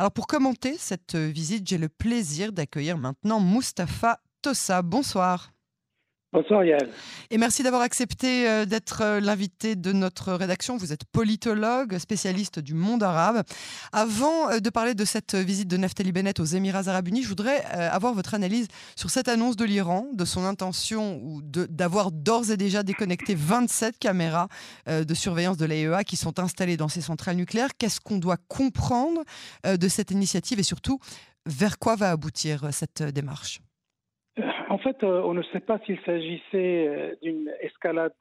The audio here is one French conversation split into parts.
Alors pour commenter cette visite, j'ai le plaisir d'accueillir maintenant Mustapha Tossa. Bonsoir. Bonsoir Yann. Et merci d'avoir accepté euh, d'être euh, l'invité de notre rédaction. Vous êtes politologue, spécialiste du monde arabe. Avant euh, de parler de cette visite de Naftali Bennett aux Émirats arabes unis, je voudrais avoir votre analyse sur cette annonce de l'Iran, de son intention d'avoir d'ores et déjà déconnecté 27 caméras de surveillance de l'AEA qui sont installées dans ces centrales nucléaires. Qu'est-ce qu'on doit comprendre de cette initiative et surtout vers quoi va aboutir cette démarche? En fait, euh, on ne sait pas s'il s'agissait euh, d'une escalade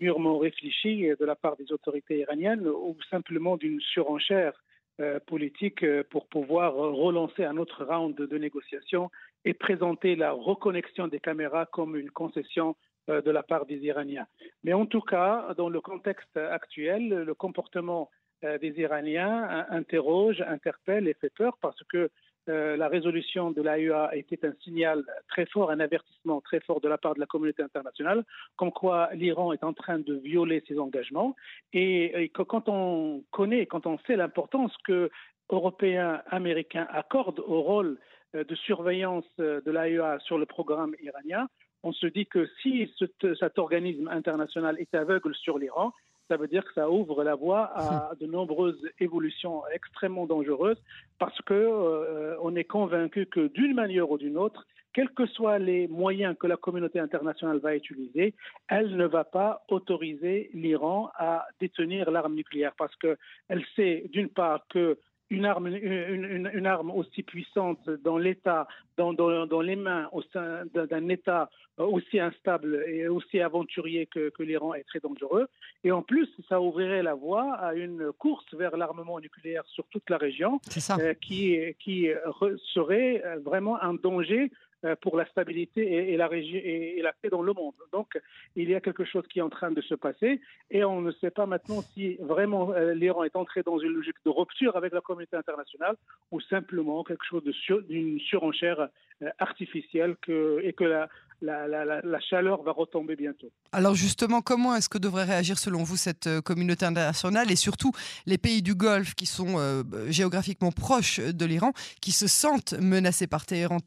mûrement réfléchie de la part des autorités iraniennes ou simplement d'une surenchère euh, politique pour pouvoir relancer un autre round de négociations et présenter la reconnexion des caméras comme une concession de la part des Iraniens. Mais en tout cas, dans le contexte actuel, le comportement des Iraniens interroge, interpelle et fait peur parce que euh, la résolution de l'AEA était un signal très fort, un avertissement très fort de la part de la communauté internationale, comme quoi l'Iran est en train de violer ses engagements. Et, quand on connaît, quand on sait l'importance que Européens, Américains accordent au rôle euh, de surveillance euh, de l'AEA sur le programme iranien, on se dit que si cet organisme international est aveugle sur l'Iran, ça veut dire que ça ouvre la voie à de nombreuses évolutions extrêmement dangereuses parce que euh, on est convaincu que d'une manière ou d'une autre, quels que soient les moyens que la communauté internationale va utiliser, elle ne va pas autoriser l'Iran à détenir l'arme nucléaire parce qu'elle sait d'une part que une arme, une, arme aussi puissante dans l'État, dans, dans, les mains au sein d'un État aussi instable et aussi aventurier que, l'Iran est très dangereux. Et en plus, ça ouvrirait la voie à une course vers l'armement nucléaire sur toute la région, euh, qui, qui serait vraiment un danger euh, pour la stabilité et, la paix dans le monde. Donc, il y a quelque chose qui est en train de se passer et on ne sait pas maintenant si vraiment euh, l'Iran est entré dans une logique de rupture avec la communauté internationale ou simplement quelque chose d'une surenchère euh, artificielle que, et que la, la, la, chaleur va retomber bientôt. Alors justement, comment est-ce que devrait réagir selon vous cette euh, communauté internationale et surtout les pays du Golfe qui sont euh, géographiquement proches de l'Iran, qui se sentent menacés par Téhéran?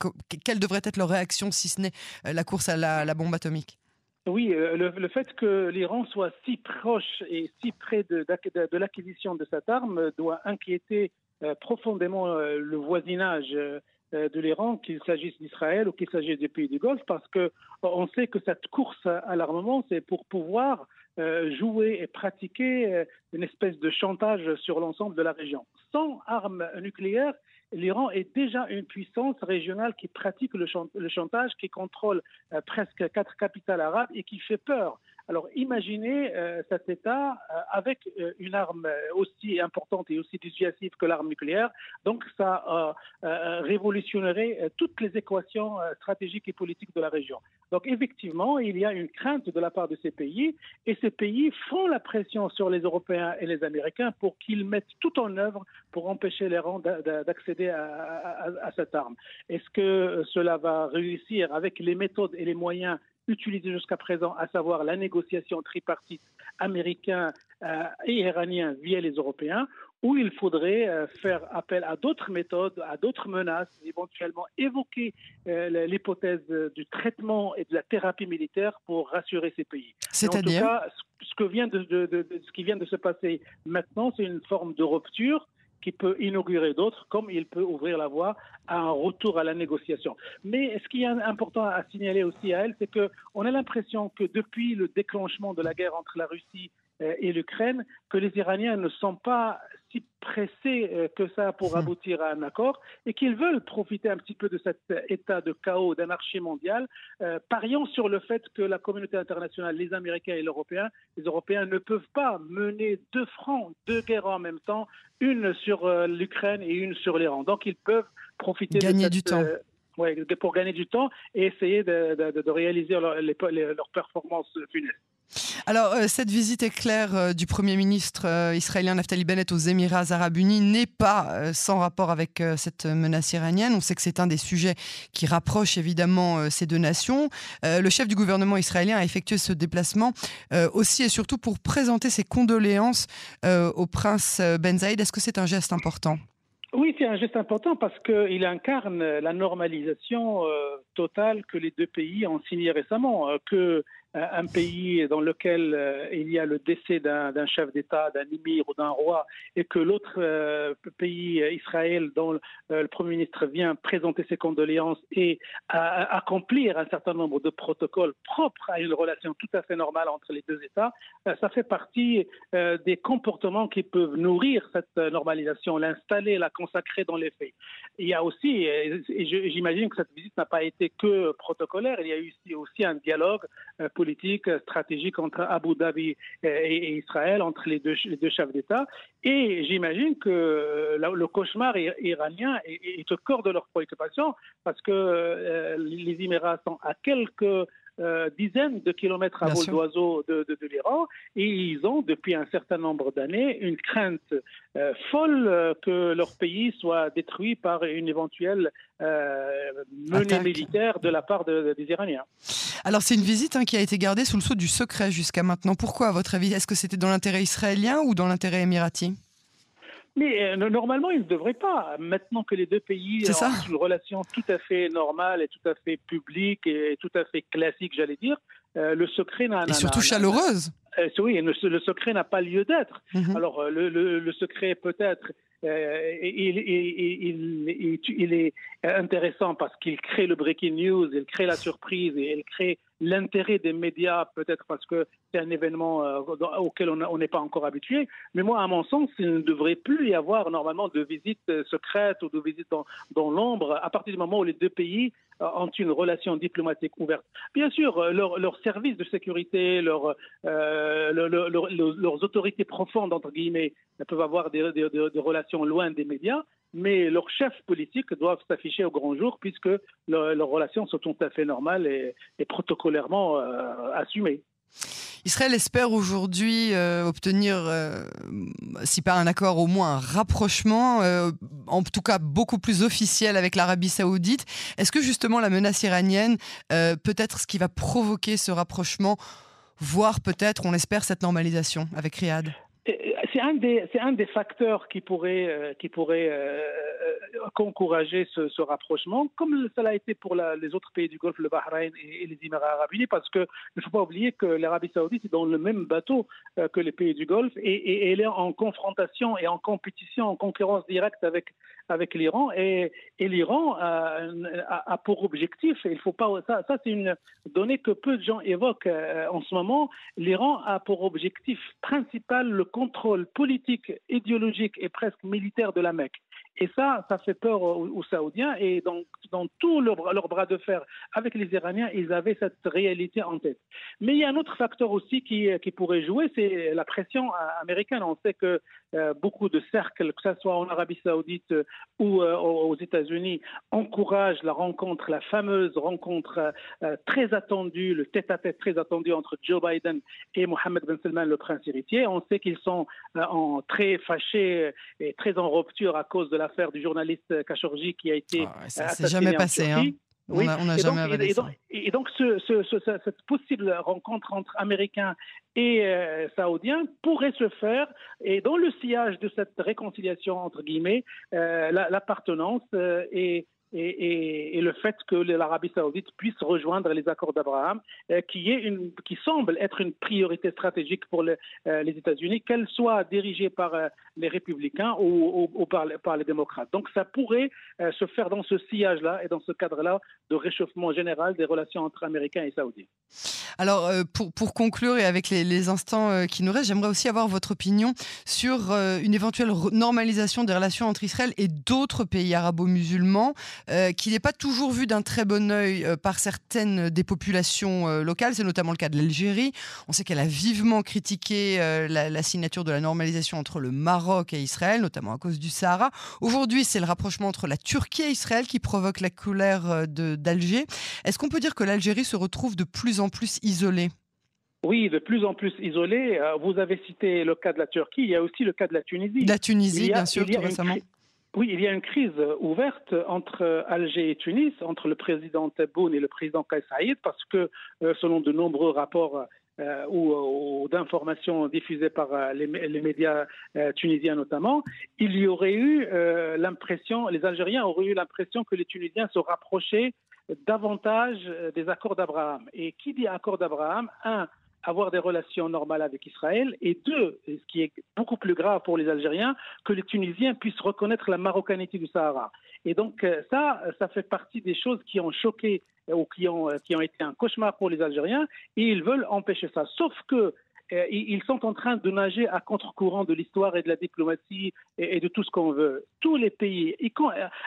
Quelle devrait être leur réaction si ce n'est euh, la course à la, bombe atomique? Oui, le, fait que l'Iran soit si proche et si près de, de, l'acquisition de cette arme doit inquiéter profondément le voisinage euh, de l'Iran, qu'il s'agisse d'Israël ou qu'il s'agisse des pays du Golfe, parce que on sait que cette course à l'armement, c'est pour pouvoir euh, jouer et pratiquer euh, une espèce de chantage sur l'ensemble de la région. Sans armes nucléaires, l'Iran est déjà une puissance régionale qui pratique le, chantage, qui contrôle presque quatre capitales arabes et qui fait peur. Alors imaginez euh, cet État euh, avec euh, une arme aussi importante et aussi dissuasive que l'arme nucléaire. Donc ça révolutionnerait toutes les équations stratégiques et politiques de la région. Donc effectivement, il y a une crainte de la part de ces pays et ces pays font la pression sur les Européens et les Américains pour qu'ils mettent tout en œuvre pour empêcher l'Iran d'accéder à cette arme. Est-ce que cela va réussir avec les méthodes et les moyens utilisé jusqu'à présent, à savoir la négociation tripartite américain euh, et iranien via les Européens, où il faudrait euh, faire appel à d'autres méthodes, à d'autres menaces, éventuellement évoquer euh, l'hypothèse du traitement et de la thérapie militaire pour rassurer ces pays. C'est-à-dire? ce, que vient de, ce qui vient de se passer maintenant, c'est une forme de rupture qui peut inaugurer d'autres, comme il peut ouvrir la voie à un retour à la négociation. Mais ce qui est important à signaler aussi à elle, c'est qu'on a l'impression que depuis le déclenchement de la guerre entre la Russie et l'Ukraine, que les Iraniens ne sont pas si pressés euh, que ça pour hmm. aboutir à un accord et qu'ils veulent profiter un petit peu de cet état de chaos, d'anarchie mondiale, euh, pariant sur le fait que la communauté internationale, les Américains et les Européens, les Européens ne peuvent pas mener deux fronts, deux guerres en même temps, une sur l'Ukraine et une sur l'Iran. Donc ils peuvent profiter gagner de du temps. pour gagner du temps et essayer de, réaliser leur, leur performance funeste. Alors, euh, cette visite éclair euh, du Premier ministre euh, israélien Naftali Bennett aux Émirats arabes unis n'est pas sans rapport avec cette menace iranienne. On sait que c'est un des sujets qui rapproche évidemment ces deux nations. le chef du gouvernement israélien a effectué ce déplacement aussi et surtout pour présenter ses condoléances au prince Ben Zaïd. Est-ce que c'est un geste important? Oui, c'est un geste important parce qu'il incarne la normalisation totale que les deux pays ont signé récemment, que un pays dans lequel euh, il y a le décès d'un chef d'État, d'un émir ou d'un roi, et que l'autre euh, pays, Israël, dont le, euh, Premier ministre vient présenter ses condoléances et accomplir un certain nombre de protocoles propres à une relation tout à fait normale entre les deux États, ça fait partie des comportements qui peuvent nourrir cette normalisation, l'installer, la consacrer dans les faits. Il y a aussi, et j'imagine que cette visite n'a pas été que protocolaire, il y a eu aussi un dialogue politique stratégique entre Abu Dhabi et, Israël, entre les deux, chefs d'État. Et j'imagine que euh, le cauchemar iranien est, au cœur de leurs préoccupations parce que euh, les Émirats sont à quelques euh, dizaines de kilomètres à vol d'oiseau de, l'Iran. Et ils ont depuis un certain nombre d'années une crainte euh, folle euh, que leur pays soit détruit par une éventuelle menée militaire de la part des Iraniens. Alors c'est une visite hein, qui a été gardée sous le sceau du secret jusqu'à maintenant. Pourquoi à votre avis? Est-ce que c'était dans l'intérêt israélien ou dans l'intérêt émirati mais euh, normalement, il ne devrait pas. Maintenant que les deux pays ont une relation tout à fait normale et tout à fait publique et tout à fait classique, j'allais dire, euh, le secret n'a Et surtout chaleureuse. Euh, oui, le, secret n'a pas lieu d'être. Mhm. Alors, le, le secret peut-être euh, il, il, il, est intéressant parce qu'il crée le breaking news, il crée la surprise et il crée l'intérêt des médias, peut-être parce que c'est un événement euh, auquel on n'est pas encore habitué. Mais moi, à mon sens, il ne devrait plus y avoir normalement de visites euh, secrètes ou de visites dans, dans l'ombre à partir du moment où les deux pays ont une relation diplomatique ouverte. Bien sûr, leurs leur services de sécurité, leur, leurs autorités profondes, entre guillemets, peuvent avoir des, relations loin des médias, mais leurs chefs politiques doivent s'afficher au grand jour puisque leurs relations sont tout à fait normales et, protocolairement euh, assumées. Israël espère aujourd'hui euh, obtenir, euh, si pas un accord, au moins un rapprochement, en tout cas beaucoup plus officiel avec l'Arabie saoudite. Est-ce que justement la menace iranienne peut être ce qui va provoquer ce rapprochement, voire peut-être, on espère, cette normalisation avec Riyad? Des c'est un des facteurs qui pourrait euh, qui euh, euh, encourager ce, rapprochement, comme cela a été pour les autres pays du Golfe, le Bahreïn et, les Émirats arabes unis, parce que ne faut pas oublier que l'Arabie saoudite est dans le même bateau que les pays du Golfe et, elle est en confrontation et en compétition, en concurrence directe avec l'Iran et, l'Iran a, pour objectif, il faut pas ça c'est une donnée que peu de gens évoquent en ce moment, l'Iran a pour objectif principal le contrôle politique, idéologique et presque militaire de la Mecque. Et ça, ça fait peur aux, Saoudiens. Et donc, dans tout leur, bras de fer avec les Iraniens, ils avaient cette réalité en tête. Mais il y a un autre facteur aussi qui, pourrait jouer, c'est la pression américaine. On sait que euh, beaucoup de cercles, que ce soit en Arabie Saoudite ou euh, aux États-Unis, encouragent la rencontre, la fameuse rencontre euh, très attendue, le tête-à-tête très attendu entre Joe Biden et Mohammed Ben Salman, le prince héritier. On sait qu'ils sont très fâchés et très en rupture à cause de l'affaire du journaliste Khashoggi qui a été ah ça s'est jamais passé. Hein. On n'a jamais et donc, et donc, cette possible rencontre entre Américains et euh, Saoudiens pourrait se faire, et dans le sillage de cette réconciliation, entre guillemets, euh, l'appartenance euh, et et, le fait que l'Arabie saoudite puisse rejoindre les accords d'Abraham, euh, qui, est une, qui semble être une priorité stratégique pour euh, les États-Unis, qu'elle soit dirigée par euh, les républicains ou, par, par, les démocrates. Donc ça pourrait se faire dans ce sillage-là et dans ce cadre-là de réchauffement général des relations entre Américains et Saoudiens. Alors pour, pour conclure et avec les, instants qui nous restent, j'aimerais aussi avoir votre opinion sur une éventuelle normalisation des relations entre Israël et d'autres pays arabo-musulmans. Euh, qui n'est pas toujours vu d'un très bon œil euh, par certaines des populations euh, locales. C'est notamment le cas de l'Algérie. On sait qu'elle a vivement critiqué la, signature de la normalisation entre le Maroc et Israël, notamment à cause du Sahara. Aujourd'hui, c'est le rapprochement entre la Turquie et Israël qui provoque la colère d'Alger. Est-ce qu'on peut dire que l'Algérie se retrouve de plus en plus isolée oui, de plus en plus isolée. Vous avez cité le cas de la Turquie, il y a aussi le cas de la Tunisie. La Tunisie, bien sûr, tout récemment. Oui, il y a une crise ouverte entre Alger et Tunis, entre le président Tebboune et le président Kais Saïd, parce que, euh, selon de nombreux rapports ou, d'informations diffusées par les, médias tunisiens notamment, il y aurait eu l'impression, les Algériens auraient eu l'impression que les Tunisiens se rapprochaient davantage des accords d'Abraham. Et qui dit accord d'Abraham? Un, avoir des relations normales avec Israël, et deux, ce qui est beaucoup plus grave pour les Algériens, que les Tunisiens puissent reconnaître la marocanité du Sahara. Et donc euh, ça, ça fait partie des choses qui ont choqué euh, ou qui ont, euh, qui ont été un cauchemar pour les Algériens, et ils veulent empêcher ça. Sauf que ils sont en train de nager à contre-courant de l'histoire et de la diplomatie et, de tout ce qu'on veut. Tous les pays,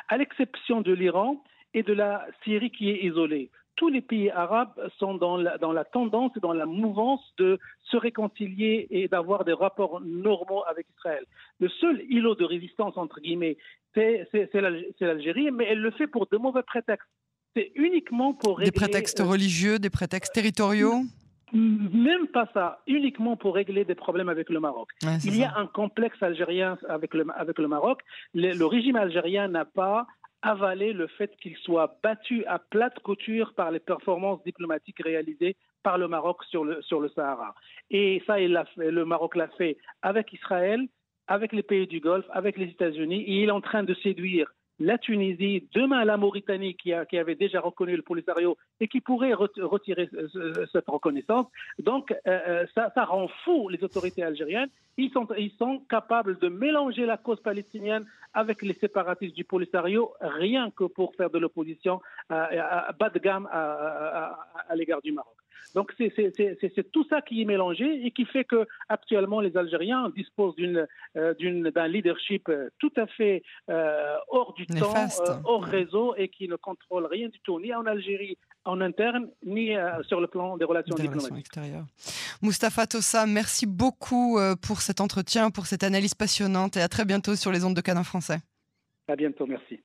à l'exception de l'Iran et de la Syrie qui est isolée, tous les pays arabes sont dans la, dans la tendance et dans la mouvance de se réconcilier et d'avoir des rapports normaux avec Israël. Le seul îlot de résistance, entre guillemets, c'est l'Algérie, mais elle le fait pour de mauvais prétextes. C'est uniquement pour régler... Des prétextes euh, religieux, des prétextes territoriaux? Même pas ça, uniquement pour régler des problèmes avec le Maroc. Il y a un complexe algérien avec le, avec le Maroc. le régime algérien n'a pas avaler le fait qu'il soit battu à plate couture par les performances diplomatiques réalisées par le Maroc sur le, sur le Sahara. Et ça, il fait, le Maroc l'a fait avec Israël, avec les pays du Golfe, avec les États-Unis, il est en train de séduire la Tunisie, demain la Mauritanie qui, a, qui, avait déjà reconnu le Polisario et qui pourrait retirer cette reconnaissance. Donc euh, euh, ça, ça, rend fou les autorités algériennes. Ils sont, ils sont capables de mélanger la cause palestinienne avec les séparatistes du Polisario, rien que pour faire de l'opposition à, bas de gamme à l'égard du Maroc. Donc c'est tout ça qui est mélangé et qui fait que actuellement les Algériens disposent euh, d'un leadership euh, tout à fait euh, hors du temps, hors réseau et qui ne contrôle rien du tout, ni en Algérie en interne, ni sur le plan des relations diplomatiques. extérieures. Moustapha Tossa, merci beaucoup pour cet entretien, pour cette analyse passionnante et à très bientôt sur les ondes de Canin français. À bientôt, merci.